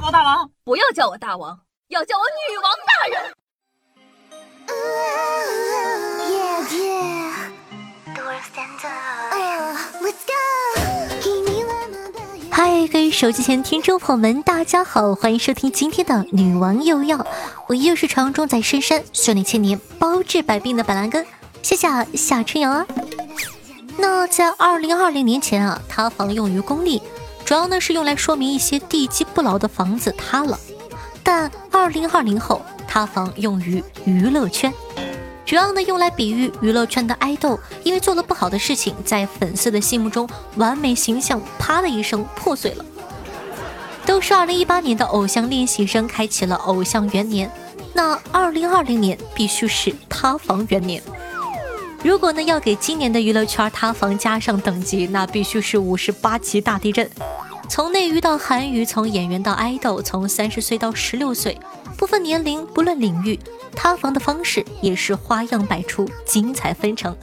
宝大王，不要叫我大王，要叫我女王大人。嗨，各位手机前听众朋友们，大家好，欢迎收听今天的女王又要，我又是传说中在深山修炼千年、包治百病的板蓝根，谢谢夏春瑶啊。那在二零二零年前啊，塌房用于公立，主要呢是用来说明一些地基不牢的房子塌了。但二零二零后，塌房用于娱乐圈，主要呢用来比喻娱乐圈的爱豆，因为做了不好的事情，在粉丝的心目中完美形象啪的一声破碎了。都是二零一八年的偶像练习生开启了偶像元年，那二零二零年必须是塌房元年。如果呢要给今年的娱乐圈塌房加上等级，那必须是五十八级大地震。从内娱到韩娱，从演员到爱豆，从三十岁到十六岁，不分年龄，不论领域，塌房的方式也是花样百出，精彩纷呈，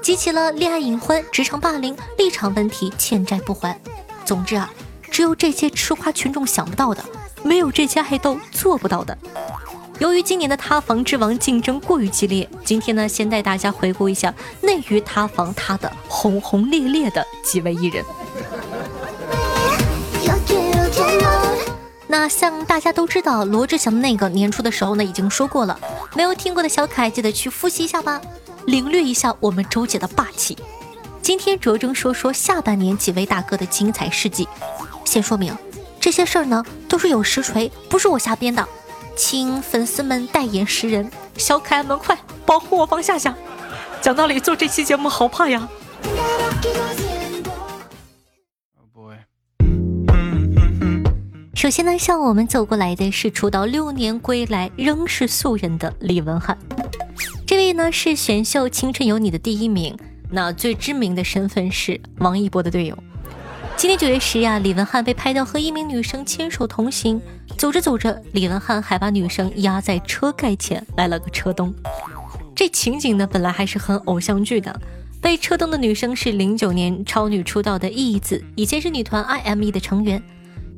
集齐了恋爱隐婚、职场霸凌、立场问题、欠债不还。总之啊，只有这些吃瓜群众想不到的，没有这些爱豆做不到的。由于今年的塌房之王竞争过于激烈，今天呢，先带大家回顾一下内娱塌房塌的轰轰烈烈的几位艺人。那像大家都知道，罗志祥的那个年初的时候呢，已经说过了，没有听过的小可爱记得去复习一下吧，领略一下我们周姐的霸气。今天着重说说下半年几位大哥的精彩事迹。先说明，这些事儿呢都是有实锤，不是我瞎编的。请粉丝们代言识人，小可爱们快保护我方夏夏。讲道理，做这期节目好怕呀。首先呢，向我们走过来的是出道六年归来仍是素人的李文翰。这位呢是选秀《青春有你》的第一名，那最知名的身份是王一博的队友。今年九月十日啊，李文翰被拍到和一名女生牵手同行，走着走着，李文翰还把女生压在车盖前，来了个车蹬。这情景呢，本来还是很偶像剧的。被车蹬的女生是零九年超女出道的义子，以前是女团 I.M.E 的成员。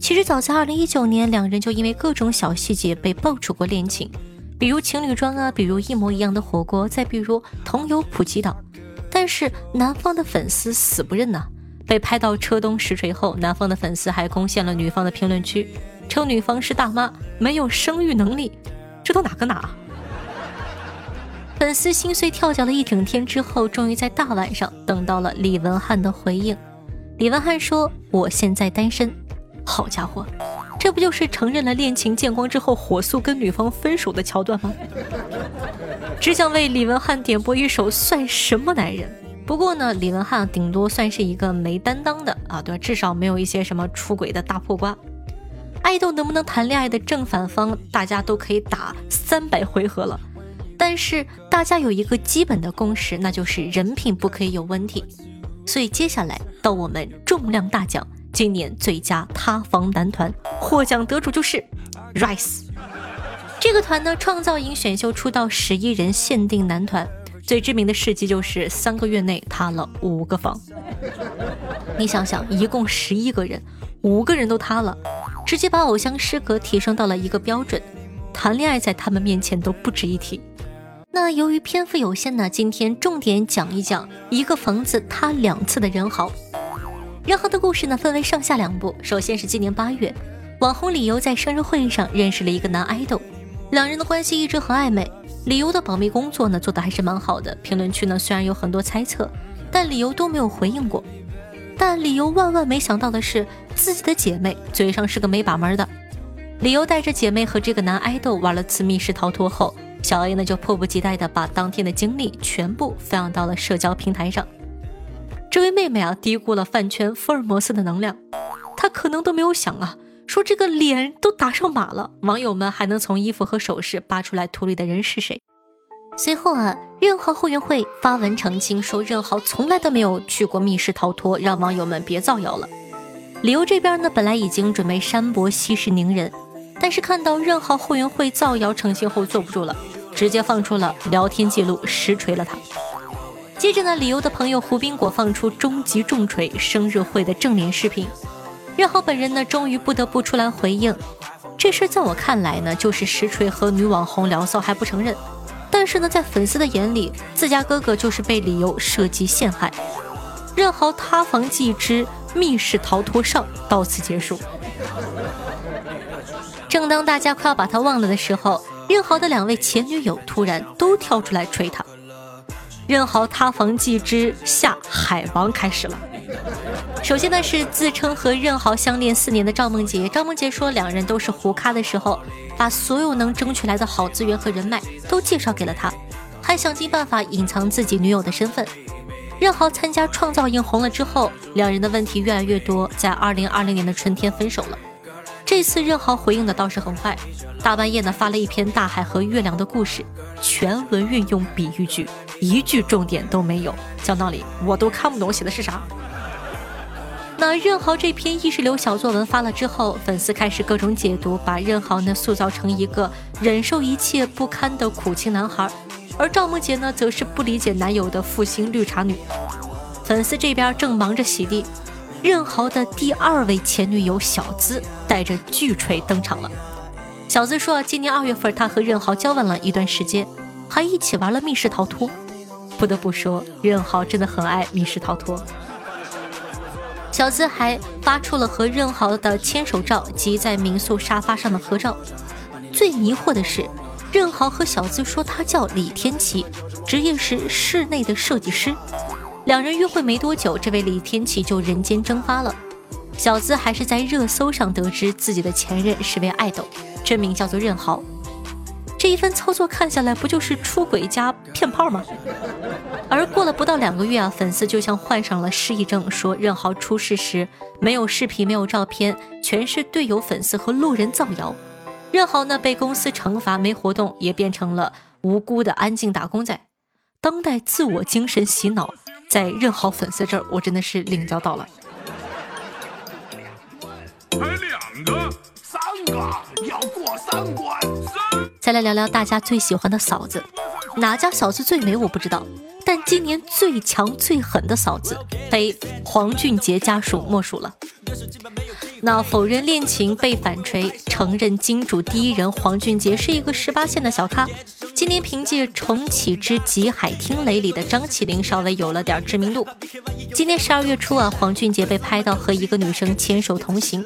其实早在二零一九年，两人就因为各种小细节被爆出过恋情，比如情侣装啊，比如一模一样的火锅，再比如同游普吉岛。但是男方的粉丝死不认呐。被拍到车东实锤后，男方的粉丝还攻陷了女方的评论区，称女方是大妈，没有生育能力。这都哪跟哪？粉丝心碎跳脚了一整天之后，终于在大晚上等到了李文翰的回应。李文翰说：“我现在单身。”好家伙，这不就是承认了恋情见光之后火速跟女方分手的桥段吗？只想为李文翰点播一首《算什么男人》。不过呢，李文翰顶多算是一个没担当的啊，对吧？至少没有一些什么出轨的大破瓜。爱豆能不能谈恋爱的正反方，大家都可以打三百回合了。但是大家有一个基本的共识，那就是人品不可以有问题。所以接下来到我们重量大奖，今年最佳塌房男团获奖得主就是 Rise。这个团呢，创造营选秀出道十一人限定男团。最知名的事迹就是三个月内塌了五个房。你想想，一共十一个人，五个人都塌了，直接把偶像失格提升到了一个标准，谈恋爱在他们面前都不值一提。那由于篇幅有限呢，今天重点讲一讲一个房子塌两次的人豪。人豪的故事呢，分为上下两部。首先是今年八月，网红李由在生日会上认识了一个男爱豆，两人的关系一直很暧昧。理由的保密工作呢做的还是蛮好的，评论区呢虽然有很多猜测，但理由都没有回应过。但理由万万没想到的是，自己的姐妹嘴上是个没把门的。理由带着姐妹和这个男爱豆玩了次密室逃脱后，小 A 呢就迫不及待的把当天的经历全部分享到了社交平台上。这位妹妹啊低估了饭圈福尔摩斯的能量，她可能都没有想啊。说这个脸都打上码了，网友们还能从衣服和首饰扒出来图里的人是谁？随后啊，任豪后援会发文澄清说，任豪从来都没有去过密室逃脱，让网友们别造谣了。理由这边呢，本来已经准备山伯息事宁人，但是看到任豪后援会造谣成型后，坐不住了，直接放出了聊天记录，实锤了他。接着呢，理由的朋友胡宾果放出终极重锤生日会的正脸视频。任豪本人呢，终于不得不出来回应，这事在我看来呢，就是实锤和女网红聊骚还不承认，但是呢，在粉丝的眼里，自家哥哥就是被理由设计陷害。任豪塌房记之，密室逃脱上到此结束。正当大家快要把他忘了的时候，任豪的两位前女友突然都跳出来锤他。任豪塌房记之下海王开始了。首先呢，是自称和任豪相恋四年的赵梦洁。赵梦洁说，两人都是胡咖的时候，把所有能争取来的好资源和人脉都介绍给了他，还想尽办法隐藏自己女友的身份。任豪参加创造营红了之后，两人的问题越来越多，在二零二零年的春天分手了。这次任豪回应的倒是很快，大半夜呢发了一篇大海和月亮的故事，全文运用比喻句，一句重点都没有。讲道理，我都看不懂写的是啥。那任豪这篇意识流小作文发了之后，粉丝开始各种解读，把任豪呢塑造成一个忍受一切不堪的苦情男孩，而赵梦洁呢则是不理解男友的负心绿茶女。粉丝这边正忙着洗地，任豪的第二位前女友小资带着巨锤登场了。小资说，今年二月份他和任豪交往了一段时间，还一起玩了密室逃脱。不得不说，任豪真的很爱密室逃脱。小资还发出了和任豪的牵手照及在民宿沙发上的合照。最迷惑的是，任豪和小资说他叫李天琪，职业是室内的设计师。两人约会没多久，这位李天琪就人间蒸发了。小资还是在热搜上得知自己的前任是位爱豆，真名叫做任豪。这一番操作看下来，不就是出轨加骗炮吗？而过了不到两个月啊，粉丝就像患上了失忆症，说任豪出事时没有视频、没有照片，全是队友、粉丝和路人造谣。任豪呢被公司惩罚没活动，也变成了无辜的安静打工仔。当代自我精神洗脑，在任豪粉丝这儿，我真的是领教到了。还两个、三个要过三关。三再来聊聊大家最喜欢的嫂子，哪家嫂子最美我不知道。但今年最强最狠的嫂子，非黄俊杰家属莫属了。那否认恋情被反锤，承认金主第一人黄俊杰是一个十八线的小咖。今年凭借《重启之极海听雷》里的张起灵稍微有了点知名度。今年十二月初啊，黄俊杰被拍到和一个女生牵手同行，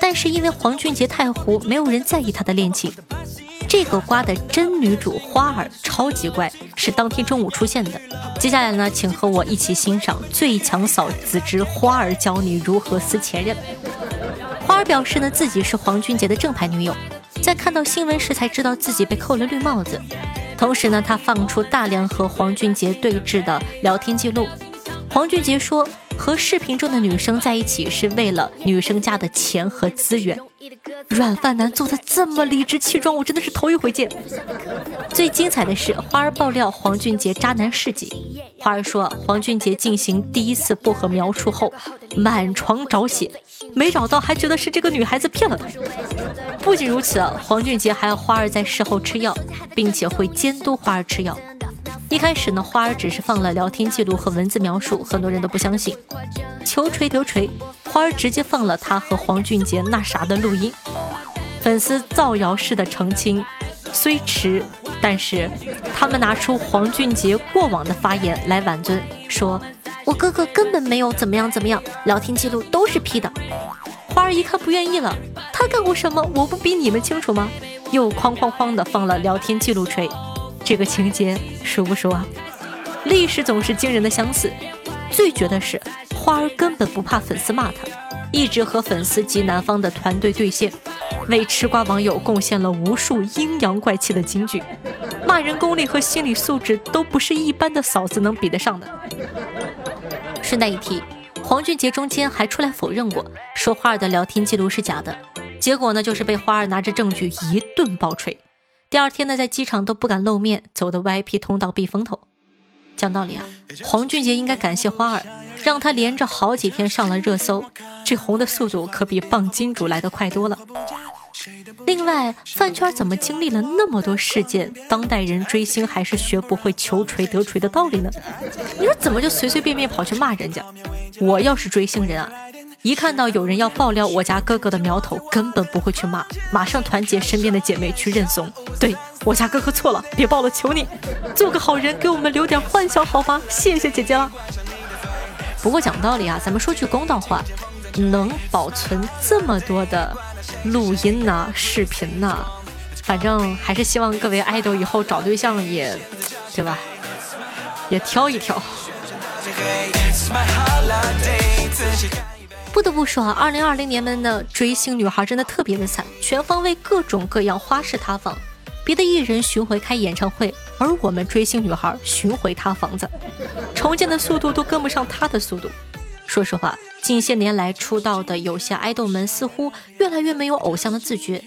但是因为黄俊杰太糊，没有人在意他的恋情。这个瓜的真女主花儿超级怪，是当天中午出现的。接下来呢，请和我一起欣赏最强嫂子之花儿教你如何撕前任。花儿表示呢，自己是黄俊杰的正牌女友，在看到新闻时才知道自己被扣了绿帽子。同时呢，她放出大量和黄俊杰对峙的聊天记录。黄俊杰说，和视频中的女生在一起是为了女生家的钱和资源。软饭男做的这么理直气壮，我真的是头一回见。最精彩的是花儿爆料黄俊杰渣男事迹。花儿说，黄俊杰进行第一次薄荷描述后，满床找血，没找到还觉得是这个女孩子骗了他。不仅如此，黄俊杰还要花儿在事后吃药，并且会监督花儿吃药。一开始呢，花儿只是放了聊天记录和文字描述，很多人都不相信。求锤得锤，花儿直接放了他和黄俊杰那啥的录音。粉丝造谣式的澄清，虽迟，但是他们拿出黄俊杰过往的发言来挽尊，说我哥哥根本没有怎么样怎么样，聊天记录都是 P 的。花儿一看不愿意了，他干过什么，我不比你们清楚吗？又哐哐哐的放了聊天记录锤。这个情节熟不熟啊？历史总是惊人的相似。最绝的是，花儿根本不怕粉丝骂他，一直和粉丝及男方的团队对线，为吃瓜网友贡献了无数阴阳怪气的金句，骂人功力和心理素质都不是一般的嫂子能比得上的。顺带一提，黄俊杰中间还出来否认过，说花儿的聊天记录是假的，结果呢，就是被花儿拿着证据一顿暴锤。第二天呢，在机场都不敢露面，走的 VIP 通道避风头。讲道理啊，黄俊杰应该感谢花儿，让他连着好几天上了热搜，这红的速度可比棒金主来的快多了。另外，饭圈怎么经历了那么多事件，当代人追星还是学不会求锤得锤的道理呢？你说怎么就随随便便跑去骂人家？我要是追星人啊，一看到有人要爆料我家哥哥的苗头，根本不会去骂，马上团结身边的姐妹去认怂。对我家哥哥错了，别爆了，求你，做个好人，给我们留点幻想好吗？谢谢姐姐了。不过讲道理啊，咱们说句公道话，能保存这么多的录音呐、视频呐，反正还是希望各位爱豆以后找对象也，对吧？也挑一挑。不得不说啊，二零二零年们的追星女孩真的特别的惨，全方位各种各样花式塌房。别的艺人巡回开演唱会，而我们追星女孩巡回塌房子，重建的速度都跟不上她的速度。说实话，近些年来出道的有些爱豆们似乎越来越没有偶像的自觉，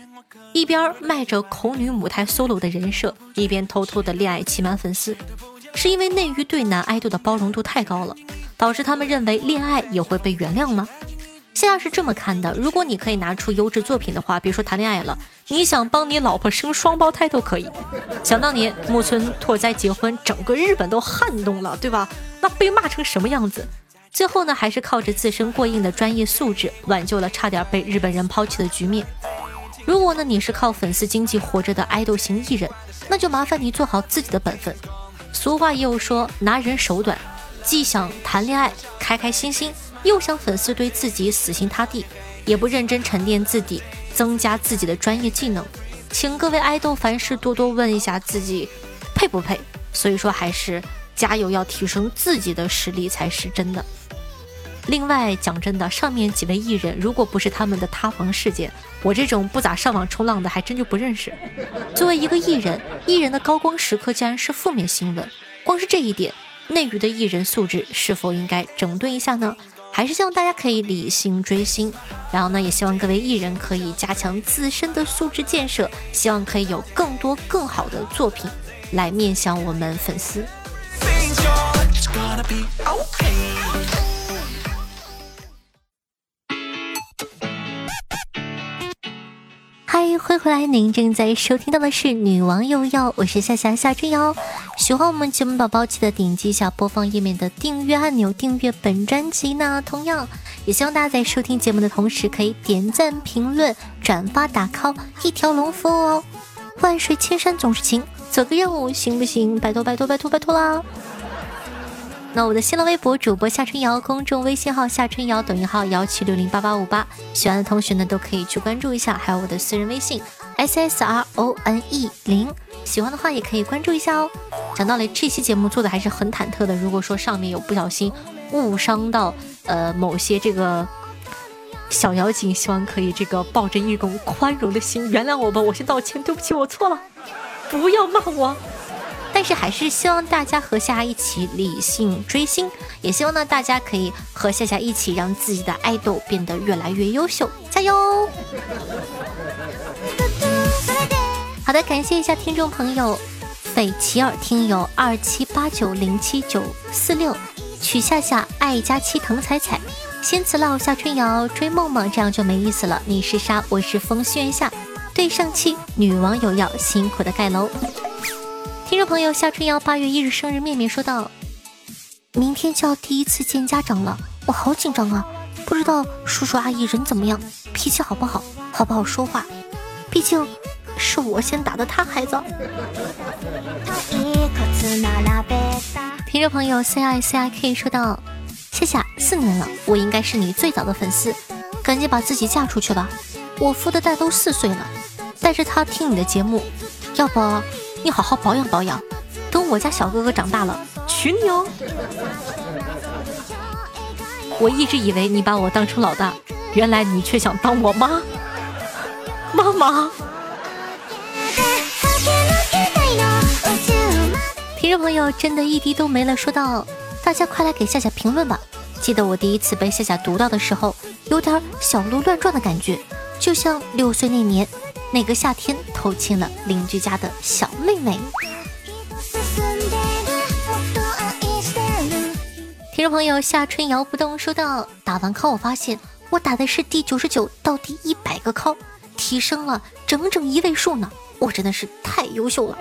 一边卖着恐女母胎 solo 的人设，一边偷偷的恋爱欺瞒粉丝。是因为内娱对男爱豆的包容度太高了，导致他们认为恋爱也会被原谅吗？现在是这么看的：如果你可以拿出优质作品的话，别说谈恋爱了，你想帮你老婆生双胞胎都可以。想当年木村拓哉结婚，整个日本都撼动了，对吧？那被骂成什么样子？最后呢，还是靠着自身过硬的专业素质，挽救了差点被日本人抛弃的局面。如果呢，你是靠粉丝经济活着的爱豆型艺人，那就麻烦你做好自己的本分。俗话也有说，拿人手短，既想谈恋爱开开心心，又想粉丝对自己死心塌地，也不认真沉淀自己，增加自己的专业技能。请各位爱豆凡事多多问一下自己配不配。所以说，还是加油，要提升自己的实力才是真的。另外讲真的，上面几位艺人，如果不是他们的塌房事件，我这种不咋上网冲浪的还真就不认识。作为一个艺人，艺人的高光时刻竟然是负面新闻，光是这一点，内娱的艺人素质是否应该整顿一下呢？还是希望大家可以理性追星，然后呢，也希望各位艺人可以加强自身的素质建设，希望可以有更多更好的作品来面向我们粉丝。欢迎回来！您正在收听到的是《女王又要》，我是夏夏夏春瑶。喜欢我们节目宝宝，记得点击一下播放页面的订阅按钮，订阅本专辑呢。同样，也希望大家在收听节目的同时，可以点赞、评论、转发、打 call，一条龙服务哦。万水千山总是情，做个任务行不行？拜托拜托拜托拜托啦！那我的新浪微博主播夏春瑶，公众微信号夏春瑶，抖音号幺七六零八八五八，喜欢的同学呢都可以去关注一下，还有我的私人微信 s s r o n e 零，喜欢的话也可以关注一下哦。讲道理，这期节目做的还是很忐忑的，如果说上面有不小心误伤到呃某些这个小妖精，希望可以这个抱着一种宽容的心原谅我吧，我先道歉，对不起，我错了，不要骂我。但是还是希望大家和夏夏一起理性追星，也希望呢大家可以和夏夏一起让自己的爱豆变得越来越优秀，加油！好的，感谢一下听众朋友斐奇尔听友二七八九零七九四六，曲夏夏爱佳期藤彩彩，仙子烙夏春瑶追梦梦，这样就没意思了。你是沙，我是风轩下，对上期女网友要辛苦的盖楼。朋友夏春瑶八月一日生日，面面说道：“明天就要第一次见家长了，我好紧张啊！不知道叔叔阿姨人怎么样，脾气好不好，好不好说话？毕竟是我先打的他孩子。”听众朋友 C I C I K 说道：“夏夏四年了，我应该是你最早的粉丝，赶紧把自己嫁出去吧！我富的蛋都四岁了，带着他听你的节目，要不？”你好好保养保养，等我家小哥哥长大了娶你哦。我一直以为你把我当成老大，原来你却想当我妈。妈妈，听众朋友真的一滴都没了。说到大家快来给夏夏评论吧。记得我第一次被夏夏读到的时候，有点小鹿乱撞的感觉，就像六岁那年。那个夏天偷亲了邻居家的小妹妹。听众朋友夏春瑶不动说道：“打完 call 我发现我打的是第九十九到第一百个 call，提升了整整一位数呢，我真的是太优秀了。”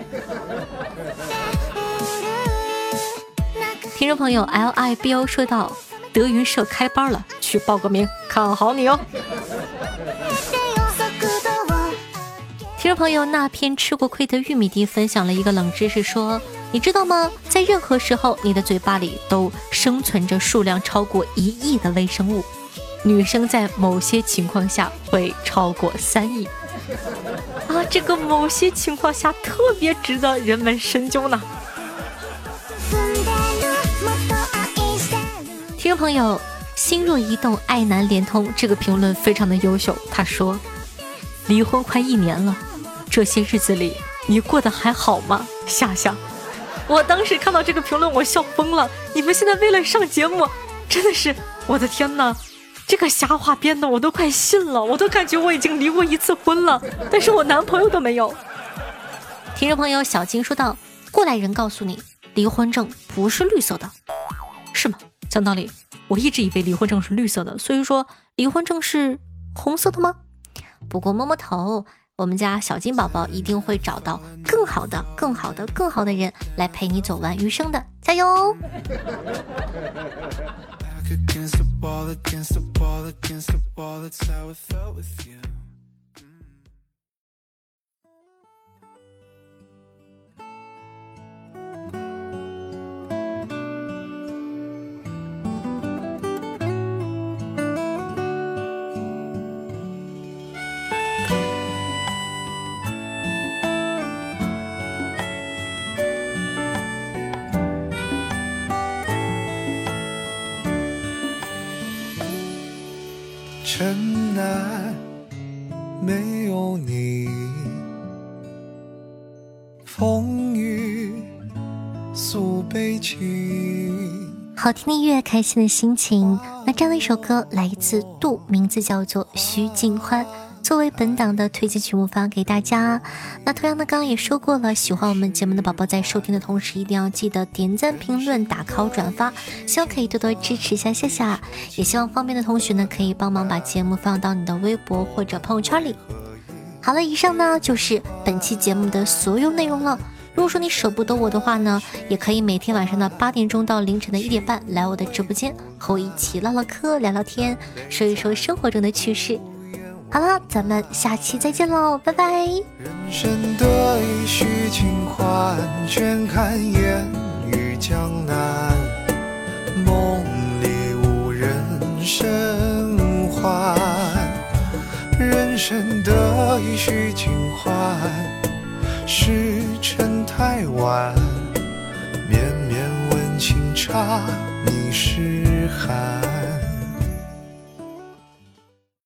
听众朋友 L I B O 说道：“德云社开班了，去报个名，看好你哦。听众朋友，那篇吃过亏的玉米地分享了一个冷知识，说你知道吗？在任何时候，你的嘴巴里都生存着数量超过一亿的微生物。女生在某些情况下会超过三亿啊！这个某些情况下特别值得人们深究呢。听众朋友，心若移动，爱难联通，这个评论非常的优秀。他说，离婚快一年了，这些日子里你过得还好吗？夏夏，我当时看到这个评论，我笑疯了。你们现在为了上节目，真的是我的天哪！这个瞎话编的我都快信了，我都感觉我已经离过一次婚了，但是我男朋友都没有。听众朋友小金说道：“过来人告诉你，离婚证不是绿色的，是吗？讲道理，我一直以为离婚证是绿色的，所以说离婚证是红色的吗？不过摸摸头，我们家小金宝宝一定会找到更好的、更好的、更好的人来陪你走完余生的，加油！”城南没有你，风雨诉悲情。好听的音乐，开心的心情。那这样的一首歌来自杜，名字叫做徐景欢。作为本档的推荐曲目发给大家。那同样的，刚刚也说过了，喜欢我们节目的宝宝在收听的同时，一定要记得点赞、评论、打 call、转发，希望可以多多支持一下夏夏。也希望方便的同学呢，可以帮忙把节目放到你的微博或者朋友圈里。好了，以上呢就是本期节目的所有内容了。如果说你舍不得我的话呢，也可以每天晚上的八点钟到凌晨的一点半来我的直播间，和我一起唠唠嗑、聊聊天，说一说生活中的趣事。好了，咱们下期再见喽，拜拜。人生得意须尽欢，倦看烟雨江南。梦里无人生还。人生得意须尽欢，时辰太晚。绵绵温情茶，你是寒。